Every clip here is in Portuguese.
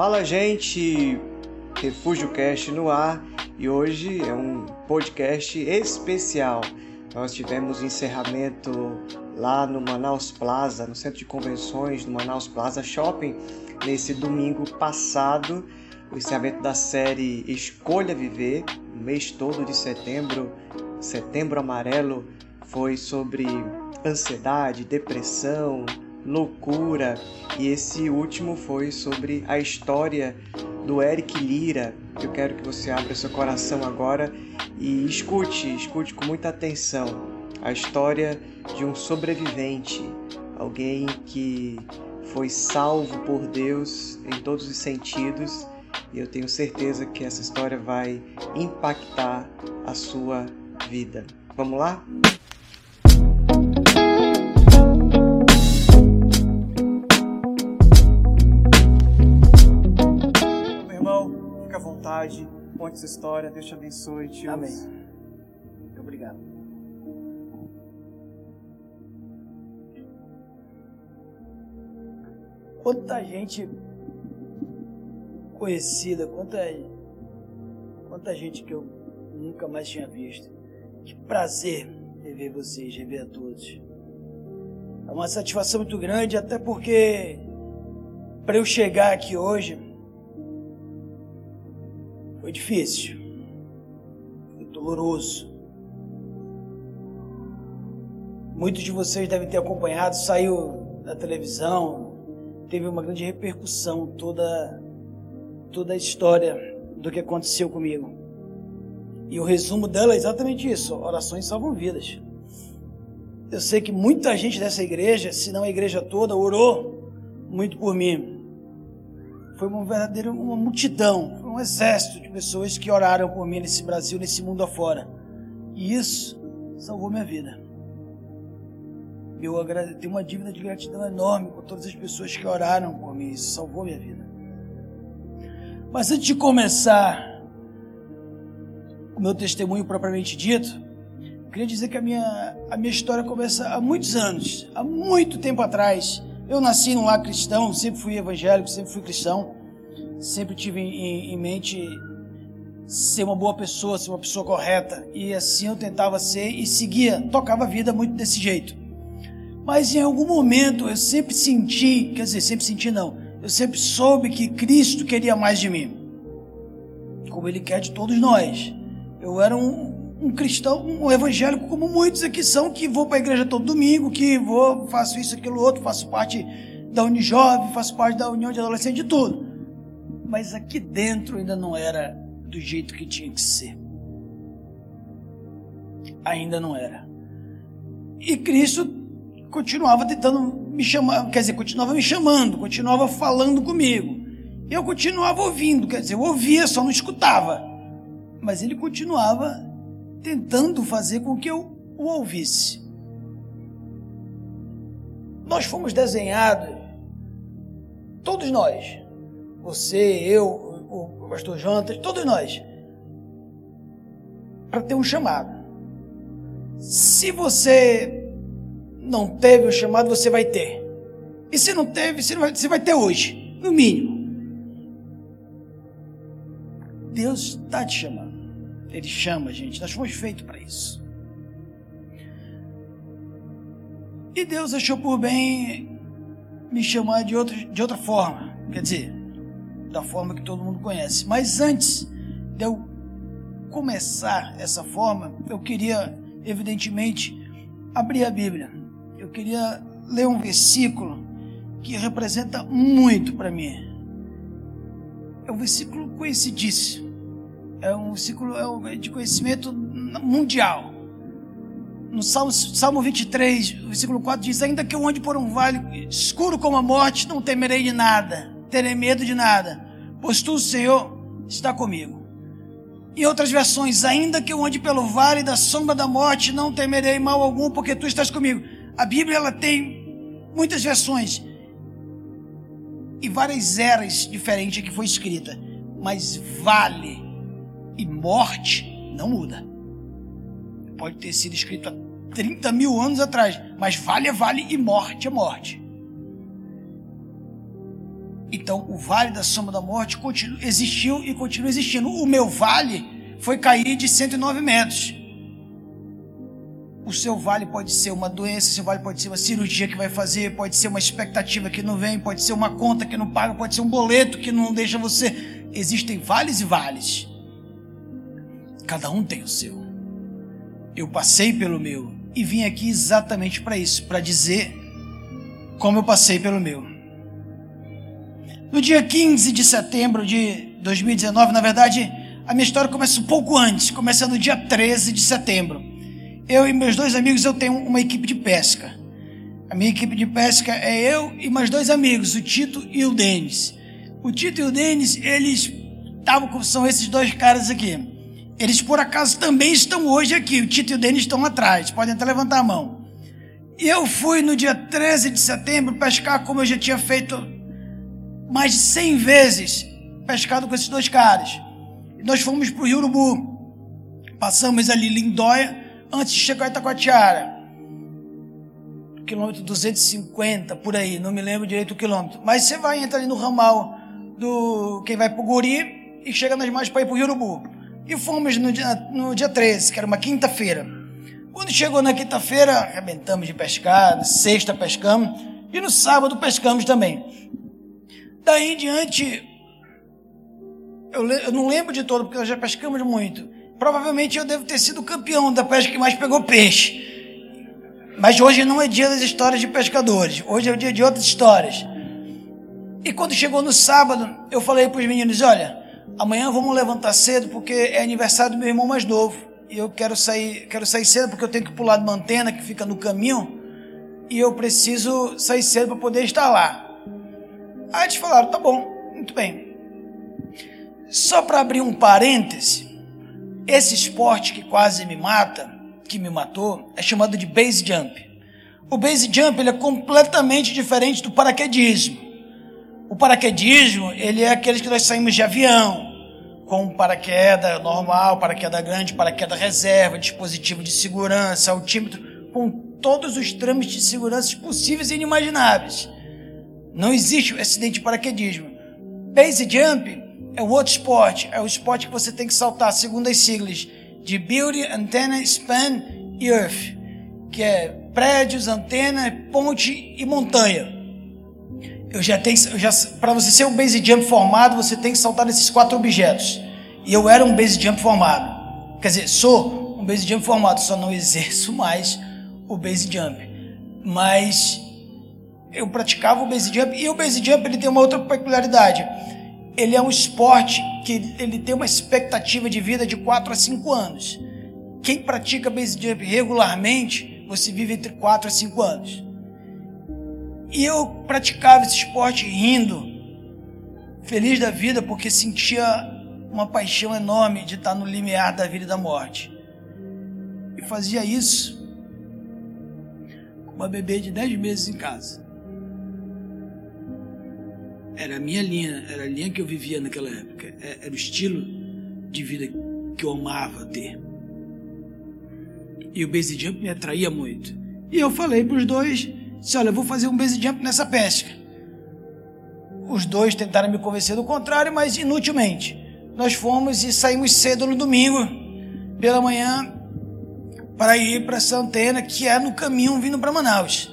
Fala, gente! Refúgio Cast no ar e hoje é um podcast especial. Nós tivemos encerramento lá no Manaus Plaza, no centro de convenções do Manaus Plaza Shopping, nesse domingo passado, o encerramento da série Escolha Viver, o mês todo de setembro, setembro amarelo, foi sobre ansiedade, depressão, loucura, e esse último foi sobre a história do Eric Lira. Eu quero que você abra seu coração agora e escute, escute com muita atenção a história de um sobrevivente, alguém que foi salvo por Deus em todos os sentidos, e eu tenho certeza que essa história vai impactar a sua vida. Vamos lá? Vontade, conte sua história, Deus te abençoe, tio. Amém. Muito obrigado. Quanta gente conhecida, quanta, quanta gente que eu nunca mais tinha visto. Que prazer rever vocês, rever a todos. É uma satisfação muito grande, até porque para eu chegar aqui hoje, foi difícil. Foi doloroso. Muitos de vocês devem ter acompanhado, saiu da televisão, teve uma grande repercussão toda toda a história do que aconteceu comigo. E o resumo dela é exatamente isso: orações salvam vidas. Eu sei que muita gente dessa igreja, se não a igreja toda, orou muito por mim foi uma verdadeira uma multidão, exército de pessoas que oraram por mim nesse Brasil, nesse mundo afora. E isso salvou minha vida. Eu tenho uma dívida de gratidão enorme por todas as pessoas que oraram por mim. Isso salvou minha vida. Mas antes de começar o meu testemunho propriamente dito, queria dizer que a minha, a minha história começa há muitos anos, há muito tempo atrás. Eu nasci num lar cristão, sempre fui evangélico, sempre fui cristão, sempre tive em, em mente ser uma boa pessoa, ser uma pessoa correta, e assim eu tentava ser e seguia, tocava a vida muito desse jeito. Mas em algum momento eu sempre senti, quer dizer, sempre senti não, eu sempre soube que Cristo queria mais de mim, como Ele quer de todos nós. Eu era um, um cristão, um evangélico como muitos aqui são, que vou para a igreja todo domingo, que vou, faço isso, aquilo, outro, faço parte da Unijovem, faço parte da União de Adolescentes, de tudo. Mas aqui dentro ainda não era do jeito que tinha que ser. Ainda não era. E Cristo continuava tentando me chamar, quer dizer, continuava me chamando, continuava falando comigo. Eu continuava ouvindo, quer dizer, eu ouvia, só não escutava. Mas ele continuava tentando fazer com que eu o ouvisse. Nós fomos desenhados, todos nós, você, eu, o pastor Jonas, todos nós, para ter um chamado. Se você não teve o chamado, você vai ter. E se não teve, você, vai, você vai ter hoje, no mínimo. Deus está te chamando. Ele chama a gente, nós fomos feitos para isso. E Deus achou por bem me chamar de, outro, de outra forma, quer dizer, da forma que todo mundo conhece. Mas antes de eu começar essa forma, eu queria, evidentemente, abrir a Bíblia. Eu queria ler um versículo que representa muito para mim. É um versículo conhecidíssimo é um ciclo é de conhecimento mundial. No Salmo, Salmo 23, versículo 4 diz: Ainda que eu ande por um vale escuro como a morte, não temerei de nada, terei medo de nada, pois tu, Senhor, está comigo. Em outras versões, ainda que eu ande pelo vale da sombra da morte, não temerei mal algum, porque tu estás comigo. A Bíblia ela tem muitas versões e várias eras diferentes que foi escrita, mas vale e morte não muda. Pode ter sido escrito há 30 mil anos atrás, mas vale é vale e morte é morte. Então, o vale da sombra da morte continu, existiu e continua existindo. O meu vale foi cair de 109 metros. O seu vale pode ser uma doença, seu vale pode ser uma cirurgia que vai fazer, pode ser uma expectativa que não vem, pode ser uma conta que não paga, pode ser um boleto que não deixa você. Existem vales e vales. Cada um tem o seu. Eu passei pelo meu e vim aqui exatamente para isso, para dizer como eu passei pelo meu. No dia 15 de setembro de 2019, na verdade, a minha história começa um pouco antes, começa no dia 13 de setembro. Eu e meus dois amigos, eu tenho uma equipe de pesca. A minha equipe de pesca é eu e mais dois amigos, o Tito e o Denis. O Tito e o Denis, eles estavam são esses dois caras aqui. Eles por acaso também estão hoje aqui. O Tito e o Denis estão atrás. Podem até levantar a mão. Eu fui no dia 13 de setembro pescar como eu já tinha feito mais de 100 vezes pescado com esses dois caras. Nós fomos para o Rio Urubu. Passamos ali Lindóia antes de chegar a Itacoatiara. Quilômetro 250, por aí, não me lembro direito o quilômetro. Mas você vai entrar ali no ramal do quem vai para o Guri e chega nas margens para ir para o Rio Urubu. E fomos no dia, no dia 13, que era uma quinta-feira. Quando chegou na quinta-feira, arrebentamos de pescar, sexta pescamos, e no sábado pescamos também. Daí em diante, eu, eu não lembro de todo, porque nós já pescamos muito. Provavelmente eu devo ter sido campeão da pesca que mais pegou peixe. Mas hoje não é dia das histórias de pescadores, hoje é o dia de outras histórias. E quando chegou no sábado, eu falei para os meninos: olha, amanhã vamos levantar cedo porque é aniversário do meu irmão mais novo e eu quero sair, quero sair cedo porque eu tenho que pular de uma antena que fica no caminho e eu preciso sair cedo para poder estar lá. Aí eles falaram, tá bom, muito bem. Só para abrir um parêntese, esse esporte que quase me mata, que me matou, é chamado de base jump. O base jump ele é completamente diferente do paraquedismo. O paraquedismo ele é aqueles que nós saímos de avião, com paraquedas normal, paraquedas grande, paraquedas reserva, dispositivo de segurança, altímetro, com todos os trâmites de segurança possíveis e inimagináveis. Não existe o acidente de paraquedismo. Base jump é o outro esporte, é o esporte que você tem que saltar, segundo as siglas de Building, Antenna, Span e Earth, que é prédios, antena, ponte e montanha. Eu já tenho, já, para você ser um base jump formado, você tem que saltar nesses quatro objetos. E eu era um base jump formado. Quer dizer, sou um base jump formado, só não exerço mais o base jump. Mas eu praticava o base jump e o base jump ele tem uma outra peculiaridade. Ele é um esporte que ele tem uma expectativa de vida de 4 a 5 anos. Quem pratica base jump regularmente, você vive entre 4 a 5 anos. E eu praticava esse esporte rindo, feliz da vida, porque sentia uma paixão enorme de estar no limiar da vida e da morte. E fazia isso com uma bebê de 10 meses em casa. Era a minha linha, era a linha que eu vivia naquela época. É, era o estilo de vida que eu amava ter. E o base jump me atraía muito. E eu falei para os dois Disse, olha, eu vou fazer um base jump nessa pesca. Os dois tentaram me convencer do contrário, mas inutilmente. Nós fomos e saímos cedo no domingo, pela manhã, para ir para essa que é no caminho vindo para Manaus.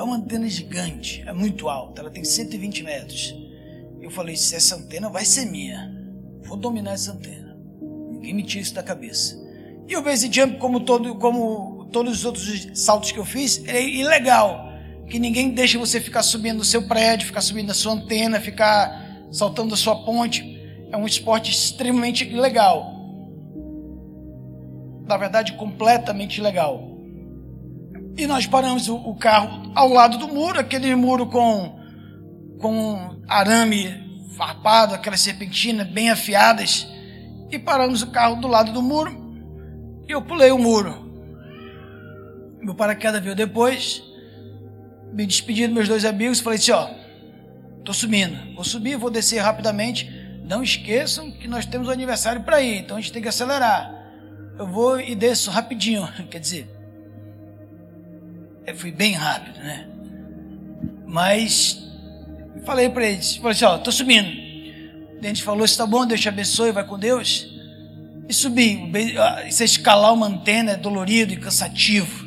É uma antena gigante, é muito alta, ela tem 120 metros. Eu falei, se essa antena vai ser minha, vou dominar essa antena. Ninguém me tira isso da cabeça. E o base jump, como, todo, como todos os outros saltos que eu fiz, é ilegal que ninguém deixa você ficar subindo no seu prédio, ficar subindo na sua antena, ficar saltando da sua ponte. É um esporte extremamente ilegal. Na verdade, completamente ilegal. E nós paramos o, carro ao lado do muro, aquele muro com, com arame farpado, aquelas serpentinas bem afiadas. E paramos o carro do lado do muro. E eu pulei o muro. Meu paraquedas veio depois me despedi dos meus dois amigos, falei assim, ó, tô subindo, vou subir, vou descer rapidamente. Não esqueçam que nós temos o um aniversário para ir, então a gente tem que acelerar. Eu vou e desço rapidinho, quer dizer, eu fui bem rápido, né? Mas Falei para eles, falei assim, ó, tô subindo. A gente falou, está bom, Deus te abençoe, vai com Deus. E subi. É escalar uma antena é dolorido e cansativo.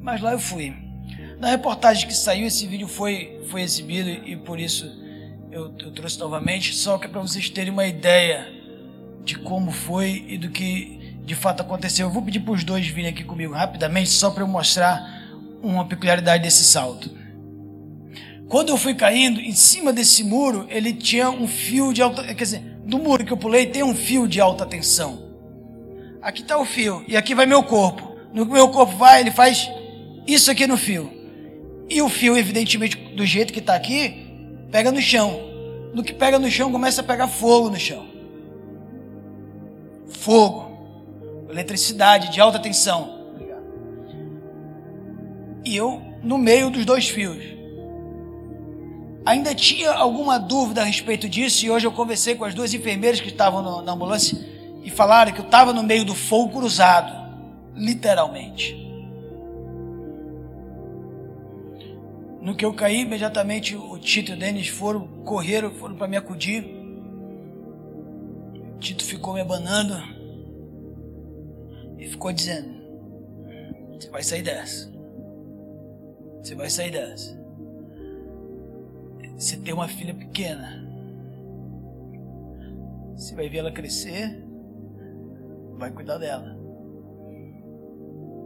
Mas lá eu fui. Na reportagem que saiu, esse vídeo foi, foi exibido e por isso eu, eu trouxe novamente, só que é para vocês terem uma ideia de como foi e do que de fato aconteceu. Eu vou pedir para os dois virem aqui comigo rapidamente, só para eu mostrar uma peculiaridade desse salto. Quando eu fui caindo, em cima desse muro, ele tinha um fio de alta. Quer dizer, do muro que eu pulei tem um fio de alta tensão. Aqui está o fio, e aqui vai meu corpo. No que meu corpo vai, ele faz isso aqui no fio. E o fio, evidentemente, do jeito que está aqui, pega no chão. No que pega no chão, começa a pegar fogo no chão. Fogo. Eletricidade de alta tensão. E eu no meio dos dois fios. Ainda tinha alguma dúvida a respeito disso, e hoje eu conversei com as duas enfermeiras que estavam no, na ambulância e falaram que eu estava no meio do fogo cruzado, literalmente. No que eu caí, imediatamente o Tito e o Denis foram, correram, foram para me acudir. O Tito ficou me abanando e ficou dizendo: Você vai sair dessa. Você vai sair dessa. Você tem uma filha pequena. Você vai ver ela crescer, vai cuidar dela.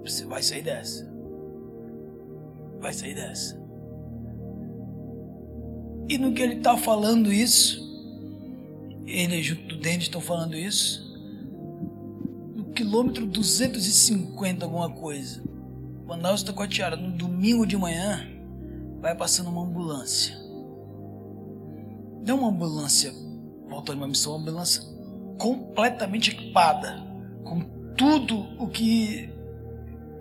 Você vai sair dessa. Vai sair dessa. E no que ele está falando isso, ele junto do Denis estão falando isso, quilômetro 250 alguma coisa, Manaus Taquatiara, no domingo de manhã, vai passando uma ambulância. Não uma ambulância voltando uma missão, uma ambulância completamente equipada, com tudo o que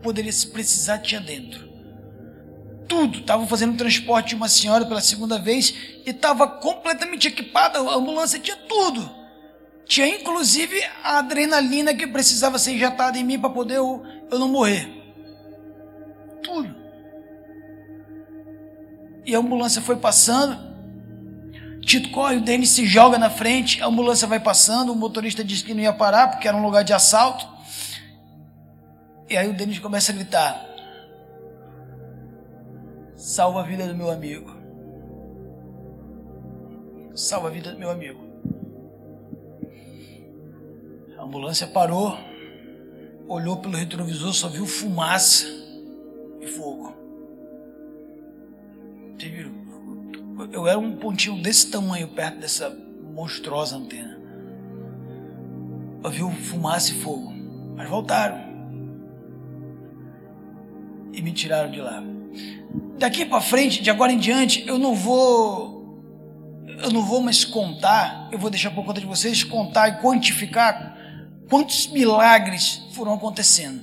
poderia se precisar tinha dentro tudo. Estavam fazendo o transporte de uma senhora pela segunda vez e estava completamente equipada. A ambulância tinha tudo. Tinha inclusive a adrenalina que precisava ser injetada em mim para poder eu, eu não morrer. Tudo. E a ambulância foi passando. Tito corre, o Denis se joga na frente, a ambulância vai passando, o motorista disse que não ia parar porque era um lugar de assalto. E aí o Denis começa a gritar: Salva a vida do meu amigo. Salva a vida do meu amigo. Ambulância parou, olhou pelo retrovisor, só viu fumaça e fogo. Eu era um pontinho desse tamanho perto dessa monstruosa antena. Eu vi fumaça e fogo, mas voltaram e me tiraram de lá daqui para frente, de agora em diante, eu não vou eu não vou mais contar, eu vou deixar por conta de vocês contar e quantificar quantos milagres foram acontecendo.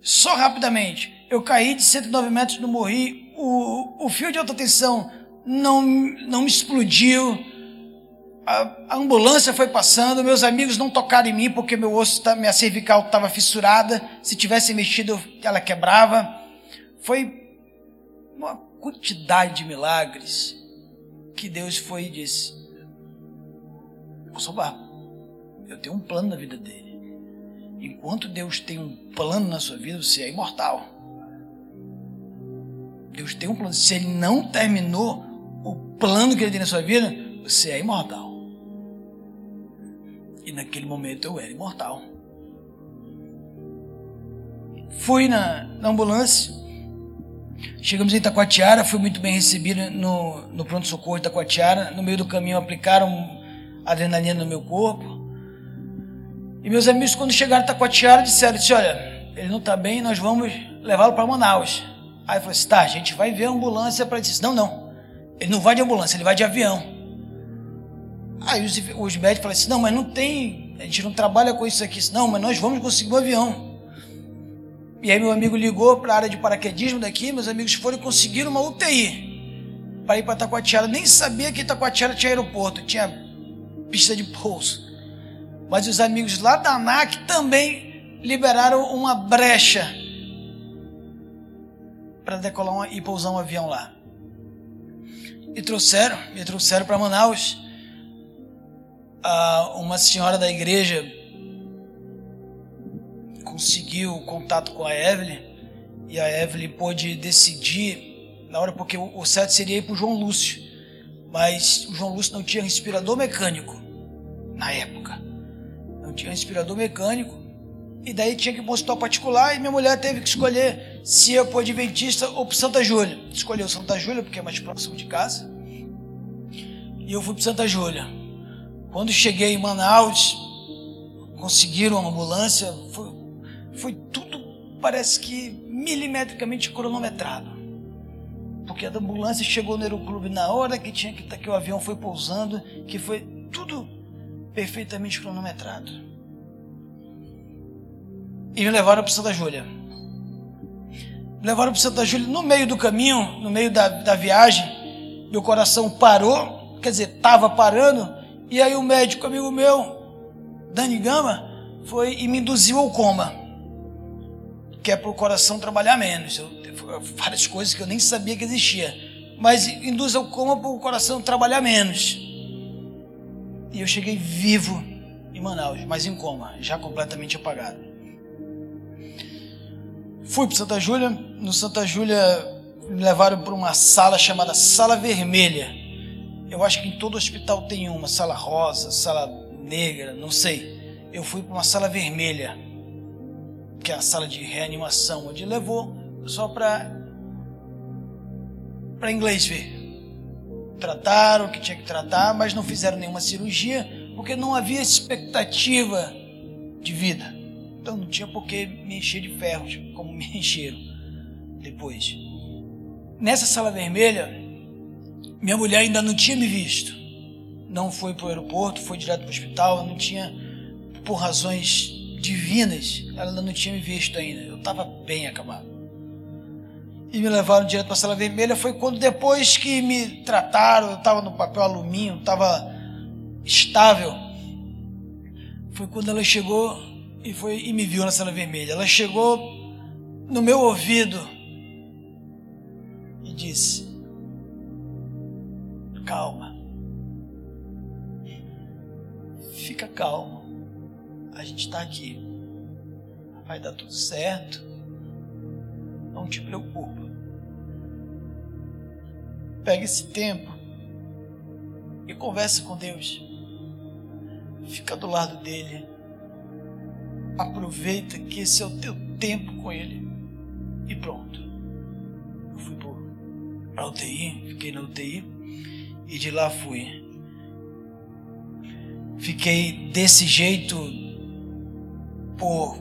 Só rapidamente, eu caí de 109 metros, não morri, o, o fio de alta tensão não, não me explodiu, a, a, ambulância foi passando, meus amigos não tocaram em mim porque meu osso, tá, minha cervical estava fissurada, se tivesse mexido ela quebrava. Foi uma quantidade de milagres que Deus foi e disse: vou salvar. Eu tenho um plano na vida dele. Enquanto Deus tem um plano na sua vida, você é imortal. Deus tem um plano. Se ele não terminou o plano que ele tem na sua vida, você é imortal. E naquele momento eu era imortal. Fui na, na ambulância Chegamos em Itacoatiara, fui muito bem recebido no, no pronto-socorro de Itacoatiara. No meio do caminho aplicaram adrenalina no meu corpo. E meus amigos, quando chegaram em Itacoatiara, disseram, disse, olha, ele não está bem, nós vamos levá-lo para Manaus. Aí falei assim, tá, a gente vai ver a ambulância para isso. Não, não, ele não vai de ambulância, ele vai de avião. Aí os, os médicos falaram assim, não, mas não tem, a gente não trabalha com isso aqui. Não, mas nós vamos conseguir um avião. E aí meu amigo ligou para a área de paraquedismo daqui, meus amigos foram e conseguiram uma UTI para ir para Taquatiara. Nem sabia que Taquatiara tinha aeroporto, tinha pista de pouso. Mas os amigos lá da ANAC também liberaram uma brecha para decolar uma, e pousar um avião lá. E trouxeram, me trouxeram para Manaus. Uma senhora da igreja conseguiu contato com a Evelyn e a Evelyn pôde decidir na hora porque o certo seria ir para o João Lúcio, mas o João Lúcio não tinha respirador mecânico na época, não tinha respirador mecânico e daí tinha que ir para um hospital particular e minha mulher teve que escolher se ia para o Adventista ou para Santa Júlia. Escolheu Santa Júlia porque é mais próximo de casa e eu fui para Santa Júlia. Quando cheguei em Manaus, conseguiram uma ambulância, foi, foi tudo, parece que milimetricamente cronometrado. Porque a ambulância chegou no aeroclube na hora que tinha que estar, que o avião foi pousando, que foi tudo perfeitamente cronometrado. E me levaram para Santa Júlia. Me levaram para Santa Júlia no meio do caminho, no meio da, da viagem, meu coração parou, quer dizer, estava parando, e aí o médico amigo meu, Dani Gama, foi e me induziu ao coma que é para o coração trabalhar menos. Eu, várias coisas que eu nem sabia que existia. Mas induz ao coma para o coração trabalhar menos. E eu cheguei vivo em Manaus, mas em coma, já completamente apagado. Fui para Santa Júlia. No Santa Júlia me levaram para uma sala chamada Sala Vermelha. Eu acho que em todo hospital tem uma, sala rosa, sala negra, não sei. Eu fui para uma sala vermelha que é a sala de reanimação, onde levou só para para inglês ver. Trataram o que tinha que tratar, mas não fizeram nenhuma cirurgia porque não havia expectativa de vida. Então não tinha por que me encher de ferros como me encheram depois. Nessa sala vermelha, minha mulher ainda não tinha me visto. Não foi para o aeroporto, foi direto para o hospital, não tinha, por razões divinas, ela não tinha me visto ainda. Eu estava bem acabado. E me levaram direto para a sala vermelha. Foi quando, depois que me trataram, eu estava no papel alumínio, estava estável. Foi quando ela chegou e, foi, e me viu na sala vermelha. Ela chegou no meu ouvido e disse: Calma. Fica calmo a gente está aqui. Vai dar tudo certo. Não te preocupa. Pega esse tempo e converse com Deus. Fica do lado dele. Aproveita que esse é o teu tempo com ele. E pronto. Eu fui para UTI, fiquei na UTI e de lá fui. Fiquei desse jeito por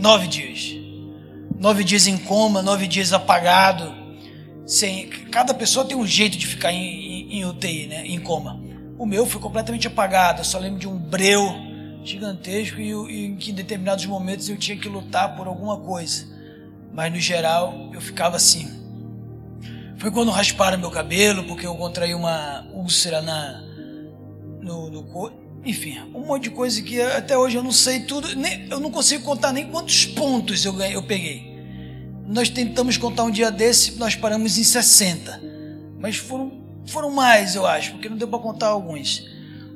nove dias. Nove dias em coma, nove dias apagado. Sem, cada pessoa tem um jeito de ficar em, em, em UTI, né? em coma. O meu foi completamente apagado. Eu só lembro de um breu gigantesco e, e em que em determinados momentos eu tinha que lutar por alguma coisa. Mas no geral eu ficava assim. Foi quando rasparam meu cabelo, porque eu contraí uma úlcera na, no, no, enfim, um monte de coisa que até hoje eu não sei tudo, nem, eu não consigo contar nem quantos pontos eu, eu peguei. Nós tentamos contar um dia desse, nós paramos em 60, mas foram, foram mais, eu acho, porque não deu para contar alguns.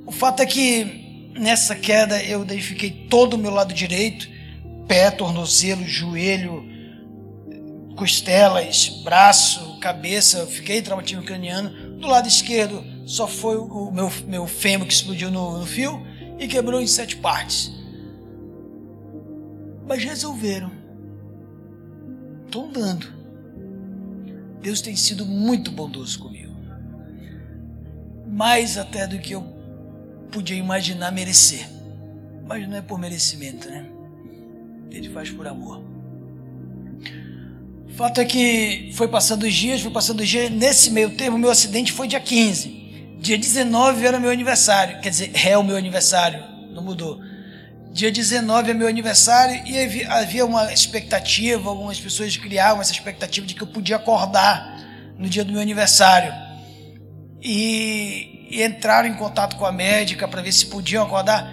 O fato é que nessa queda eu fiquei todo o meu lado direito, pé, tornozelo, joelho, costelas, braço, cabeça, fiquei traumatismo craniano. Do lado esquerdo, só foi o meu, meu fêmur que explodiu no, no fio e quebrou em sete partes. Mas resolveram. Estou andando. Deus tem sido muito bondoso comigo. Mais até do que eu podia imaginar merecer. Mas não é por merecimento, né? Ele faz por amor. O fato é que foi passando os dias, foi passando os dias. Nesse meio termo, meu acidente foi dia 15. Dia 19 era meu aniversário, quer dizer, é o meu aniversário, não mudou. Dia 19 é meu aniversário e havia uma expectativa, algumas pessoas criavam essa expectativa de que eu podia acordar no dia do meu aniversário. E, e entraram em contato com a médica para ver se podiam acordar.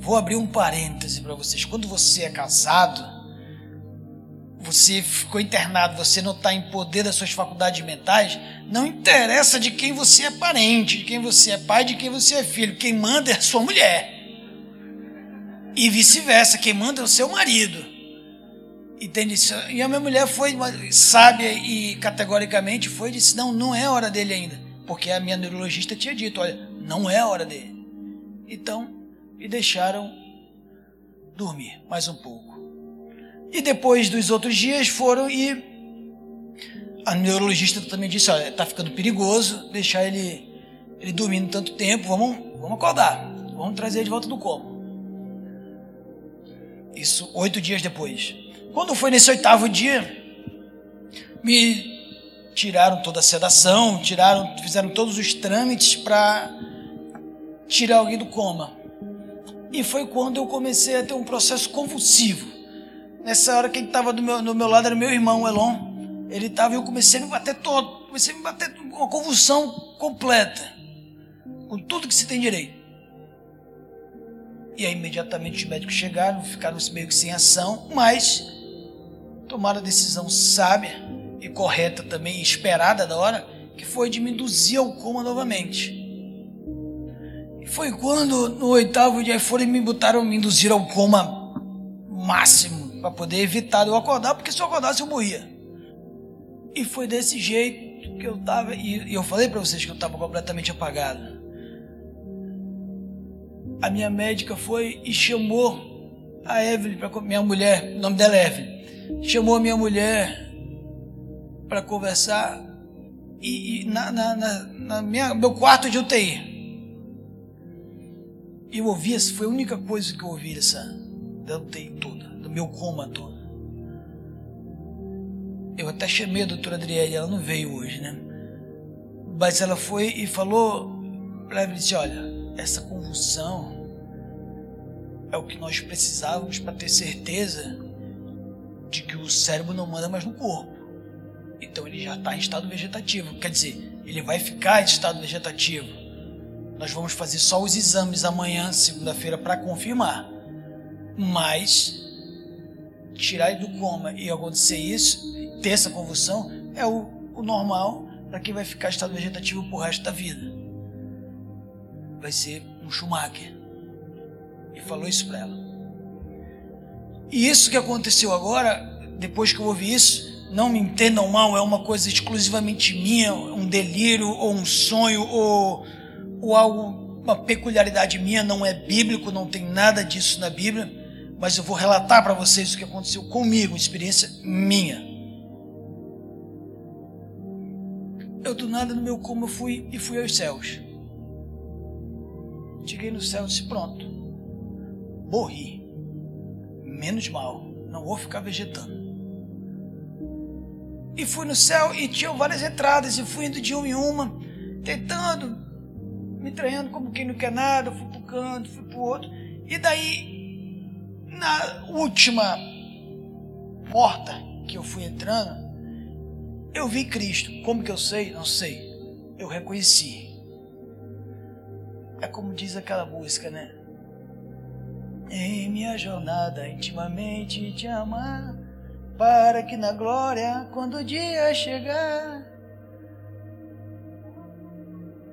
Vou abrir um parêntese para vocês. Quando você é casado, você ficou internado, você não está em poder das suas faculdades mentais, não interessa de quem você é parente, de quem você é pai, de quem você é filho. Quem manda é a sua mulher. E vice-versa, quem manda é o seu marido. Entende? E a minha mulher foi sábia e categoricamente foi e disse: não, não é hora dele ainda. Porque a minha neurologista tinha dito: olha, não é hora dele. Então, me deixaram dormir mais um pouco. E depois dos outros dias foram e a neurologista também disse: olha, tá ficando perigoso deixar ele, ele dormindo tanto tempo, vamos, vamos acordar, vamos trazer ele de volta do coma. Isso oito dias depois. Quando foi nesse oitavo dia, me tiraram toda a sedação, tiraram, fizeram todos os trâmites para tirar alguém do coma. E foi quando eu comecei a ter um processo convulsivo. Nessa hora, quem estava do meu, do meu lado era meu irmão, Elon. Ele estava e eu comecei a me bater todo. Comecei a me bater uma convulsão completa. Com tudo que se tem direito. E aí, imediatamente, os médicos chegaram, ficaram meio que sem ação, mas tomaram a decisão sábia e correta também, esperada da hora, que foi de me induzir ao coma novamente. E foi quando, no oitavo dia, foram me botaram, me induzir ao coma máximo, para poder evitar eu acordar, porque se eu acordasse eu morria. E foi desse jeito que eu tava, e eu falei para vocês que eu estava completamente apagado. A minha médica foi e chamou a Evelyn, pra, minha mulher, o nome dela é Evelyn, chamou a minha mulher para conversar e, e na, na, na, na minha, meu quarto de UTI. Eu ouvi, foi a única coisa que eu ouvi dessa, da UTI toda, do meu coma todo. Eu até chamei a doutora Adriele, ela não veio hoje, né? Mas ela foi e falou para ela disse: Olha, essa convulsão é o que nós precisávamos para ter certeza de que o cérebro não manda mais no corpo. Então ele já está em estado vegetativo. Quer dizer, ele vai ficar em estado vegetativo. Nós vamos fazer só os exames amanhã, segunda-feira, para confirmar. Mas tirar ele do coma e acontecer isso, ter essa convulsão, é o, o normal para quem vai ficar em estado vegetativo pro resto da vida. Vai ser um Schumacher. E falou isso para ela. E isso que aconteceu agora, depois que eu ouvi isso, não me entendam mal, é uma coisa exclusivamente minha, um delírio ou um sonho ou, ou algo, uma peculiaridade minha, não é bíblico, não tem nada disso na Bíblia, mas eu vou relatar para vocês o que aconteceu comigo, experiência minha. Eu do nada no meu coma fui e fui aos céus. Cheguei no céu e disse: Pronto, morri. Menos mal, não vou ficar vegetando. E fui no céu e tinha várias entradas, e fui indo de uma em uma, tentando, me treinando como quem não quer nada. Fui um canto, fui para o outro. E daí, na última porta que eu fui entrando, eu vi Cristo. Como que eu sei? Não sei. Eu reconheci. É como diz aquela música, né? Em minha jornada intimamente te amar, para que na glória, quando o dia chegar,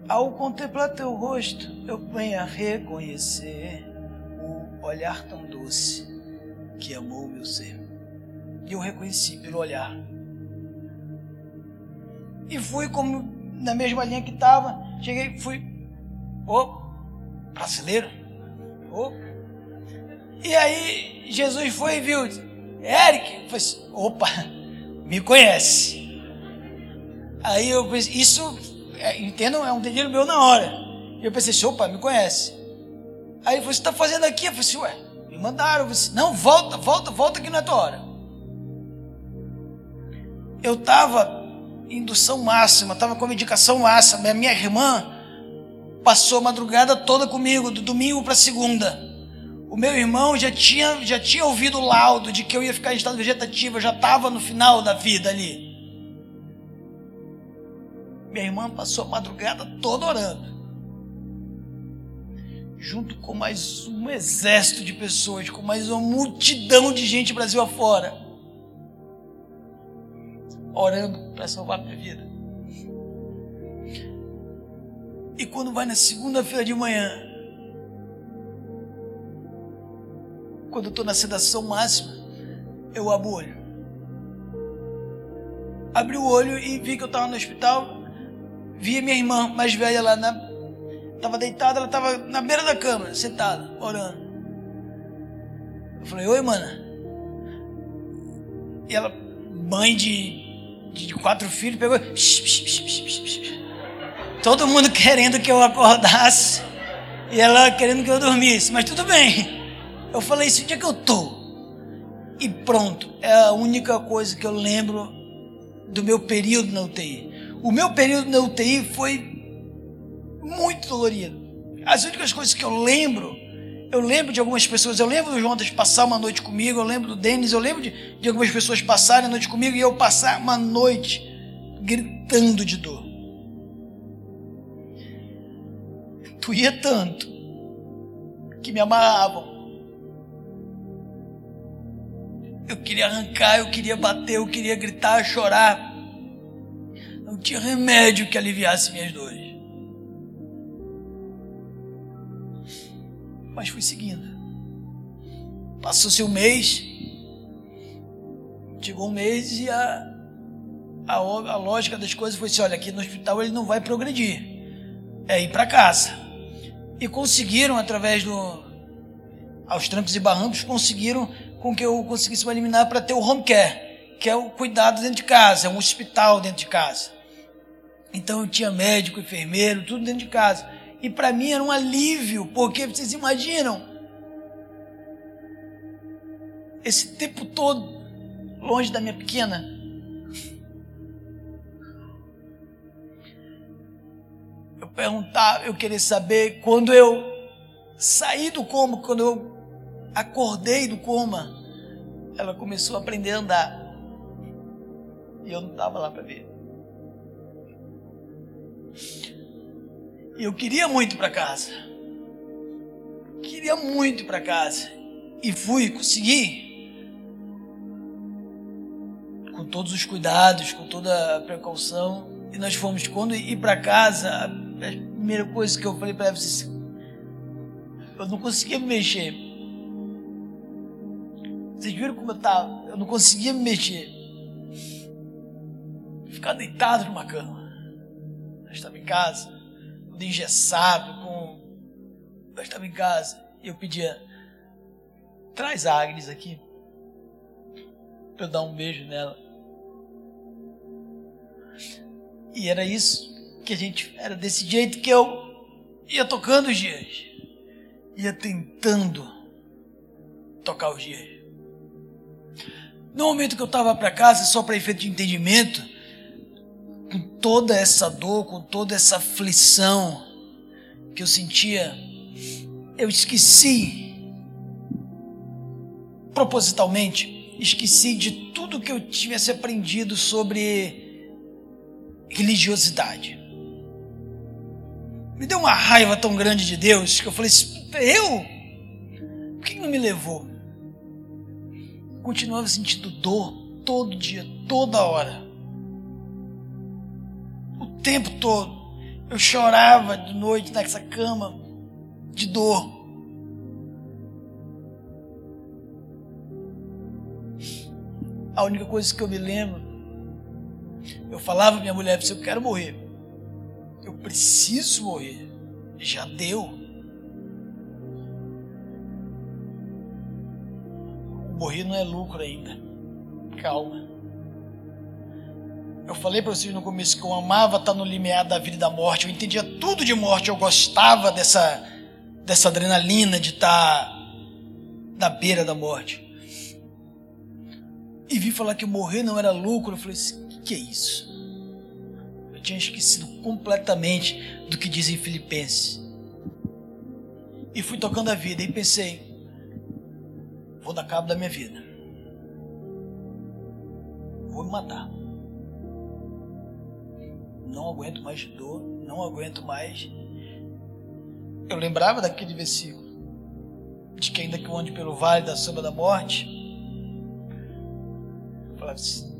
ao contemplar teu rosto, eu venha reconhecer o olhar tão doce que amou meu ser. E eu reconheci pelo olhar. E fui como na mesma linha que estava. Cheguei, fui. Ô, brasileiro. Ô. E aí Jesus foi e viu. Eric, falei, assim, opa, me conhece. Aí eu pensei, isso, é, entendo, é um delírio meu na hora. Eu pensei, assim, opa, me conhece. Aí você está fazendo aqui? Eu falei assim, ué, me mandaram. Falei não, volta, volta, volta que não é tua hora. Eu estava indução máxima, estava com medicação máxima. Minha irmã passou a madrugada toda comigo, do domingo para segunda. O meu irmão já tinha, já tinha ouvido o laudo de que eu ia ficar em estado vegetativo, eu já estava no final da vida ali. Minha irmã passou a madrugada toda orando. Junto com mais um exército de pessoas, com mais uma multidão de gente Brasil afora. orando para salvar minha vida. E quando vai na segunda-feira de manhã, quando estou na sedação máxima, eu abro o olho. Abri o olho e vi que eu estava no hospital. Vi minha irmã mais velha lá na. Estava deitada, ela estava na beira da cama, sentada, orando. Eu falei, oi, mana. E ela, mãe de, de quatro filhos, pegou. Todo mundo querendo que eu acordasse. E ela querendo que eu dormisse. Mas tudo bem. Eu falei, isso onde é que eu tô? E pronto. É a única coisa que eu lembro do meu período na UTI. O meu período na UTI foi muito dolorido. As únicas coisas que eu lembro, eu lembro de algumas pessoas, eu lembro do Jonas passar uma noite comigo, eu lembro do Denis, eu lembro de, de algumas pessoas passarem a noite comigo e eu passar uma noite gritando de dor. Doía tanto que me amarravam. Eu queria arrancar, eu queria bater, eu queria gritar, chorar. Não tinha remédio que aliviasse minhas dores. Mas fui seguindo. Passou-se um mês. Chegou um mês e a, a, a lógica das coisas foi assim: olha, aqui no hospital ele não vai progredir. É ir para casa. E conseguiram, através do. aos trancos e barrancos, conseguiram com que eu conseguisse me eliminar para ter o home care, que é o cuidado dentro de casa, é um hospital dentro de casa. Então eu tinha médico, enfermeiro, tudo dentro de casa. E para mim era um alívio, porque vocês imaginam esse tempo todo longe da minha pequena. Eu perguntava, eu queria saber quando eu saí do coma, quando eu acordei do coma, ela começou a aprender a andar. E eu não estava lá para ver. E eu queria muito para casa. Queria muito para casa. E fui, consegui. Com todos os cuidados, com toda a precaução. E nós fomos. Quando ir para casa, a primeira coisa que eu falei para ela, eu não conseguia me mexer vocês viram como eu estava? Eu não conseguia me mexer. Ficar deitado numa cama. Eu estava em casa, tudo engessado, com. Eu estava em casa e eu pedia: traz a Agnes aqui. Para eu dar um beijo nela. E era isso que a gente. Era desse jeito que eu ia tocando os dias. Ia tentando tocar os dias. No momento que eu estava para casa, só para efeito de entendimento, com toda essa dor, com toda essa aflição que eu sentia, eu esqueci, propositalmente, esqueci de tudo que eu tivesse aprendido sobre religiosidade. Me deu uma raiva tão grande de Deus que eu falei: eu? Por que não me levou? Continuava sentindo dor todo dia, toda hora. O tempo todo. Eu chorava de noite nessa cama de dor. A única coisa que eu me lembro, eu falava pra minha mulher, eu quero morrer. Eu preciso morrer. Já deu. Morrer não é lucro ainda. Calma. Eu falei para vocês no começo que eu amava estar no limiar da vida e da morte. Eu entendia tudo de morte. Eu gostava dessa, dessa adrenalina de estar na beira da morte. E vi falar que morrer não era lucro. Eu falei assim: o que, que é isso? Eu tinha esquecido completamente do que dizem Filipenses. E fui tocando a vida e pensei: Vou dar cabo da minha vida. Vou me matar. Não aguento mais dor, não aguento mais. Eu lembrava daquele versículo de que ainda que eu ande pelo vale da sombra da morte, eu falava assim,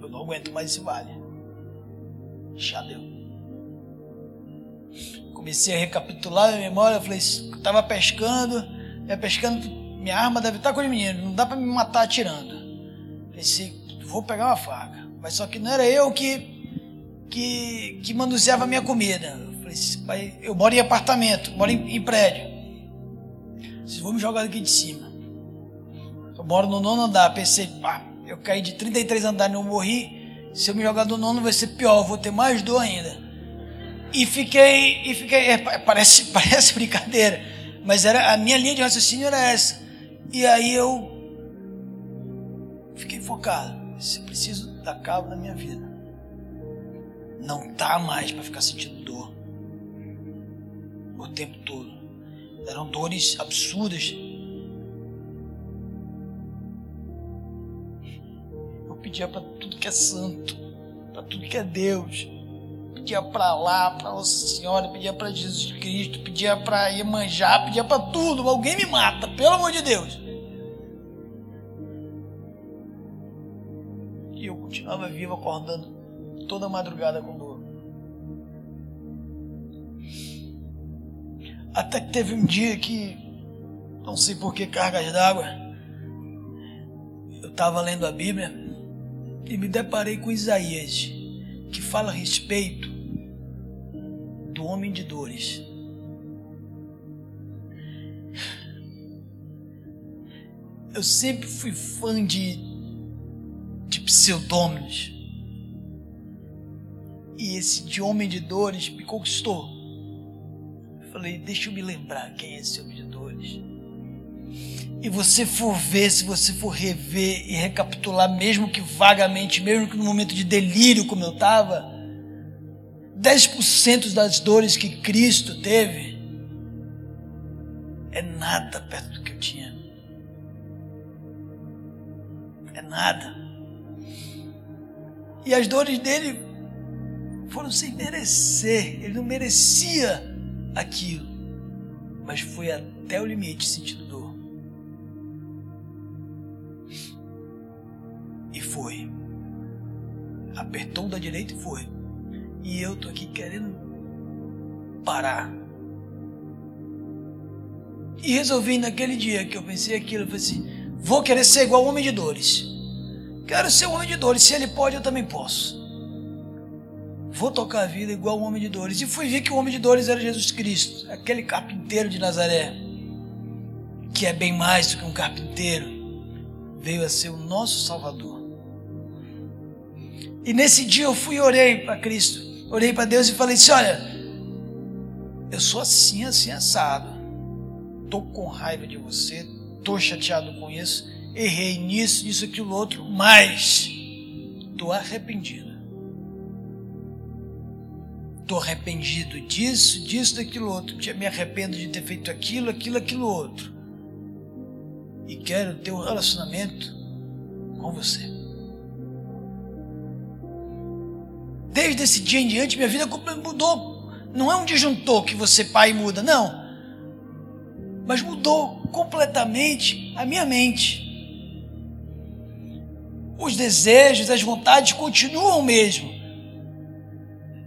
Eu não aguento mais esse vale. Já deu. Comecei a recapitular a minha memória, eu falei, eu tava pescando, ia pescando, minha arma deve estar com os meninos, não dá para me matar atirando. Pensei, vou pegar uma faca. Mas só que não era eu que que, que manuseava a minha comida. Eu eu moro em apartamento, moro em, em prédio. Vocês vão me jogar daqui de cima. Eu moro no nono andar. Pensei, pá, eu caí de 33 andares e não morri. Se eu me jogar do nono vai ser pior, eu vou ter mais dor ainda. E fiquei, e fiquei, é, parece, parece brincadeira, mas era a minha linha de raciocínio era essa. E aí eu fiquei focado. Se preciso dar cabo da minha vida. Não dá mais para ficar sentindo dor o tempo todo. Eram dores absurdas. Eu pedia para tudo que é santo, para tudo que é Deus. Pedia para lá, para Nossa Senhora, pedia para Jesus Cristo, pedia para Iemanjá, pedia para tudo. Alguém me mata, pelo amor de Deus. Continuava vivo acordando toda madrugada com dor. Até que teve um dia que, não sei por que cargas d'água, eu estava lendo a Bíblia e me deparei com Isaías, que fala a respeito do homem de dores. Eu sempre fui fã de, de pseudônimos. E esse de homem de dores me conquistou. Falei, deixa eu me lembrar quem é esse homem de dores. E você for ver, se você for rever e recapitular, mesmo que vagamente, mesmo que no momento de delírio como eu estava, 10% das dores que Cristo teve é nada perto do que eu tinha. É nada. E as dores dele foram sem merecer. Ele não merecia aquilo. Mas foi até o limite sentindo dor. E foi. Apertou da direita e foi. E eu tô aqui querendo parar. E resolvi naquele dia que eu pensei aquilo, eu falei assim: vou querer ser igual ao homem de dores. Quero ser o homem de dores. Se ele pode, eu também posso vou tocar a vida igual o homem de dores. E fui ver que o homem de dores era Jesus Cristo, aquele carpinteiro de Nazaré, que é bem mais do que um carpinteiro, veio a ser o nosso Salvador. E nesse dia eu fui e orei para Cristo, orei para Deus e falei assim: olha, eu sou assim, assim, assado. Tô com raiva de você, tô chateado com isso, errei nisso, nisso, aquilo outro, mas tô arrependido estou arrependido disso, disso, daquilo outro. Me arrependo de ter feito aquilo, aquilo, aquilo outro. E quero ter um relacionamento com você. Desde esse dia em diante, minha vida mudou. Não é um disjuntor que você pai muda, não. Mas mudou completamente a minha mente. Os desejos, as vontades continuam o mesmo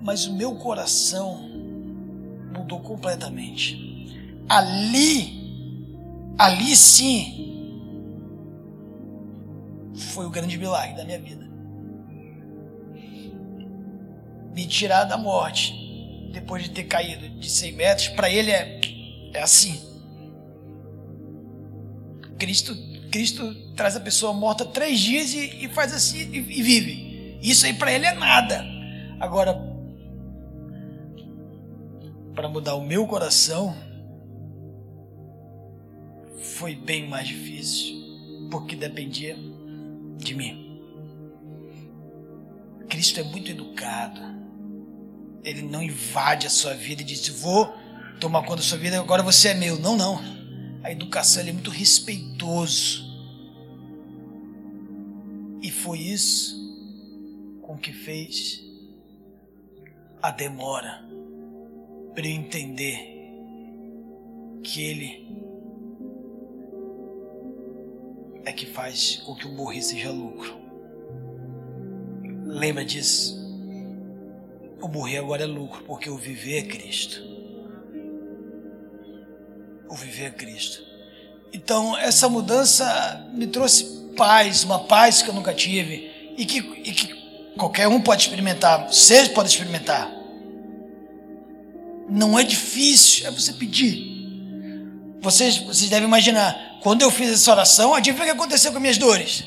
mas o meu coração mudou completamente. Ali, ali sim, foi o grande milagre da minha vida. Me tirar da morte, depois de ter caído de 100 metros, para ele é, é assim. Cristo, Cristo traz a pessoa morta três dias e, e faz assim e, e vive. Isso aí para ele é nada. Agora, para mudar o meu coração foi bem mais difícil, porque dependia de mim. Cristo é muito educado. Ele não invade a sua vida e diz: Vou tomar conta da sua vida, agora você é meu. Não, não. A educação é muito respeitoso. Foi isso com que fez a demora para eu entender que Ele é que faz com que o morrer seja lucro. Lembra disso? O morrer agora é lucro, porque o viver é Cristo. O viver é Cristo. Então, essa mudança me trouxe paz, uma paz que eu nunca tive e que, e que qualquer um pode experimentar, vocês podem experimentar. Não é difícil, é você pedir. Vocês, vocês devem imaginar, quando eu fiz essa oração, adivinha o que aconteceu com minhas dores?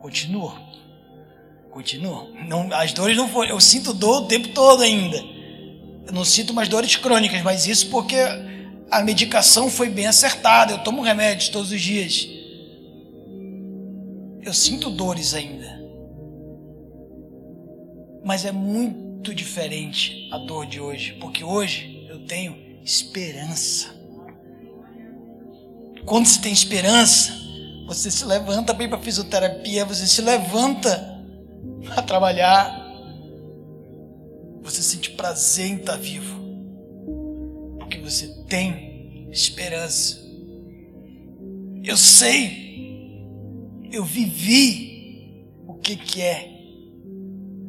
Continua. Continua. Não, as dores não foram. Eu sinto dor o tempo todo ainda. Eu não sinto mais dores crônicas, mas isso porque a medicação foi bem acertada. Eu tomo remédios todos os dias. Eu sinto dores ainda. Mas é muito diferente a dor de hoje, porque hoje eu tenho esperança. Quando você tem esperança, você se levanta bem para fisioterapia, você se levanta a trabalhar. Você sente prazer em estar vivo. Tem esperança. Eu sei, eu vivi o que, que é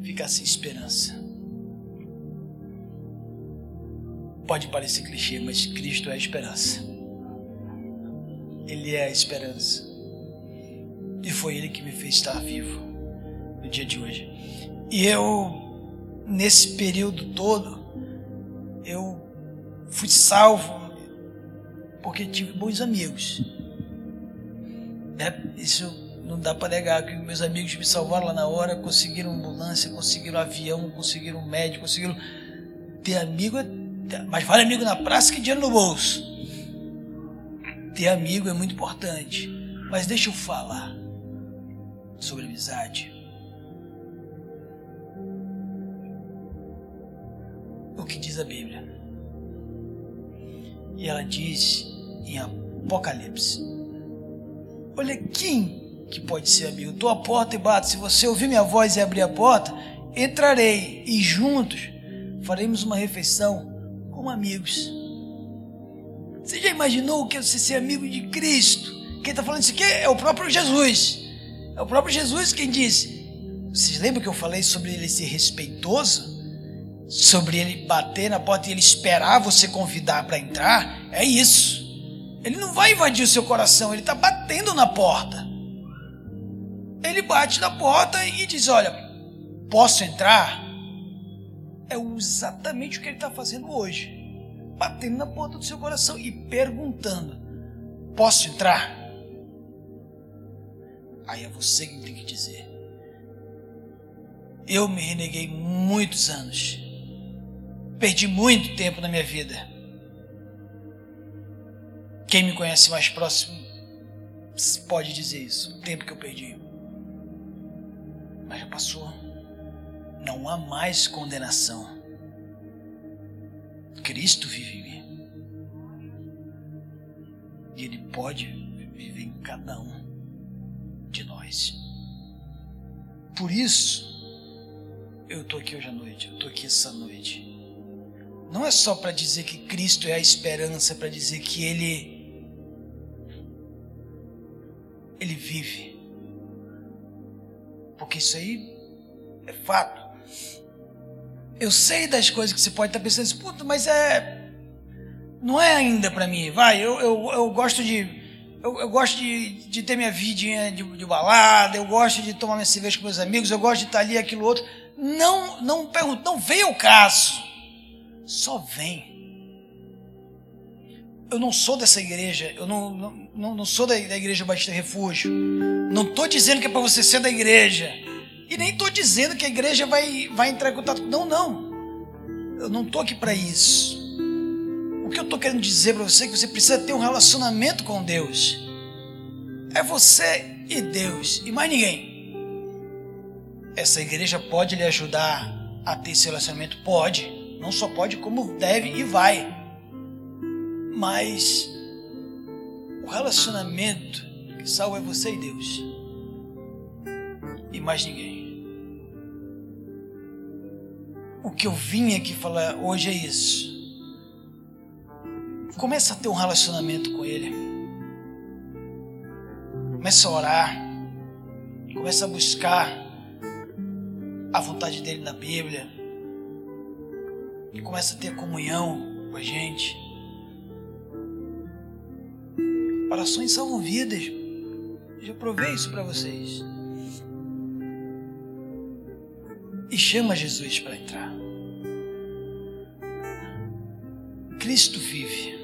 ficar sem esperança. Pode parecer clichê, mas Cristo é a esperança. Ele é a esperança. E foi Ele que me fez estar vivo no dia de hoje. E eu, nesse período todo, eu fui salvo porque tive bons amigos. Né? Isso não dá para negar que meus amigos me salvaram lá na hora, conseguiram ambulância, conseguiram avião, conseguiram médico, conseguiram ter amigo, mas vale amigo na praça que dinheiro no bolso. Ter amigo é muito importante, mas deixa eu falar sobre amizade. O que diz a Bíblia? E ela diz em Apocalipse: Olha quem que pode ser amigo. Estou à porta e bato. Se você ouvir minha voz e abrir a porta, entrarei e juntos faremos uma refeição como amigos. Você já imaginou o que é você ser amigo de Cristo? Quem está falando isso aqui é o próprio Jesus. É o próprio Jesus quem disse. Vocês lembram que eu falei sobre ele ser respeitoso? Sobre ele bater na porta e ele esperar você convidar para entrar? É isso. Ele não vai invadir o seu coração, ele está batendo na porta. Ele bate na porta e diz: Olha, posso entrar? É exatamente o que ele está fazendo hoje. Batendo na porta do seu coração e perguntando: Posso entrar? Aí é você que tem que dizer. Eu me reneguei muitos anos. Perdi muito tempo na minha vida. Quem me conhece mais próximo pode dizer isso. O tempo que eu perdi. Mas já passou. Não há mais condenação. Cristo vive em mim. E Ele pode viver em cada um de nós. Por isso, eu estou aqui hoje à noite, eu estou aqui essa noite. Não é só para dizer que Cristo é a esperança, para dizer que Ele Ele vive. Porque isso aí é fato. Eu sei das coisas que você pode estar pensando, puta, mas é. Não é ainda para mim. Vai, eu, eu, eu gosto de eu, eu gosto de, de, ter minha vidinha de, de, balada, eu gosto de tomar minha cerveja com meus amigos, eu gosto de estar ali, aquilo outro. Não, não pergunto, não vem o caso. Só vem. Eu não sou dessa igreja, eu não, não, não sou da, igreja Batista Refúgio. Não estou dizendo que é para você ser da igreja. E nem estou dizendo que a igreja vai, vai entrar em contato. Não, não. Eu não estou aqui para isso. O que eu estou querendo dizer para você é que você precisa ter um relacionamento com Deus. É você e Deus, e mais ninguém. Essa igreja pode lhe ajudar a ter esse relacionamento? Pode. Não só pode, como deve e vai. Mas o relacionamento que salva é você e Deus. E mais ninguém. O que eu vim aqui falar hoje é isso. Começa a ter um relacionamento com Ele. Começa a orar. Começa a buscar a vontade dele na Bíblia, e começa a ter comunhão com a gente. Orações salvam vidas. Já provei isso para vocês. E chama Jesus para entrar. Cristo vive.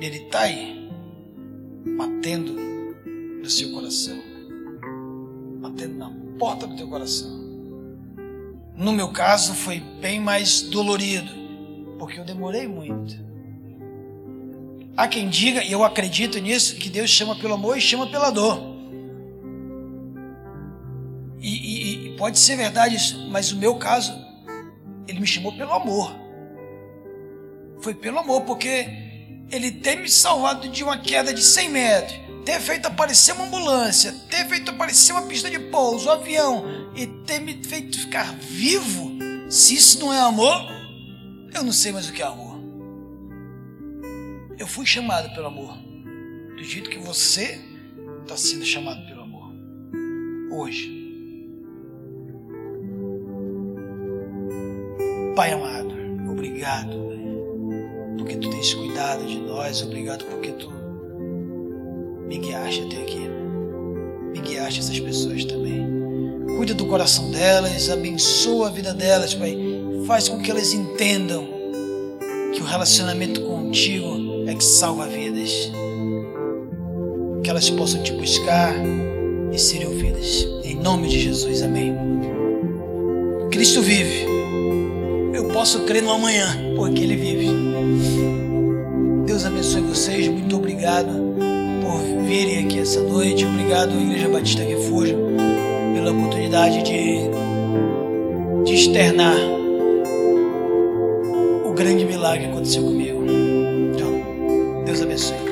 Ele está aí, batendo no seu coração, batendo na porta do teu coração. No meu caso, foi bem mais dolorido, porque eu demorei muito. Há quem diga, e eu acredito nisso, que Deus chama pelo amor e chama pela dor. E, e, e pode ser verdade isso, mas o meu caso, Ele me chamou pelo amor. Foi pelo amor, porque Ele tem me salvado de uma queda de 100 metros, ter feito aparecer uma ambulância, ter feito aparecer uma pista de pouso, um avião, e ter me feito ficar vivo. Se isso não é amor, eu não sei mais o que é amor. Eu fui chamado pelo amor. Do jeito que você está sendo chamado pelo amor. Hoje. Pai amado, obrigado porque tu tens cuidado de nós, obrigado porque tu me guiaste até aqui. Me guiaste essas pessoas também. Cuida do coração delas, abençoa a vida delas, Pai. Faz com que elas entendam que o relacionamento contigo é que salva vidas. Que elas possam te buscar e serem ouvidas. Em nome de Jesus, amém. Cristo vive. Eu posso crer no amanhã, porque Ele vive. Deus abençoe vocês. Muito obrigado por virem aqui essa noite. Obrigado, Igreja Batista Refúgio, pela oportunidade de, de externar o grande milagre que aconteceu comigo. Deus abençoe.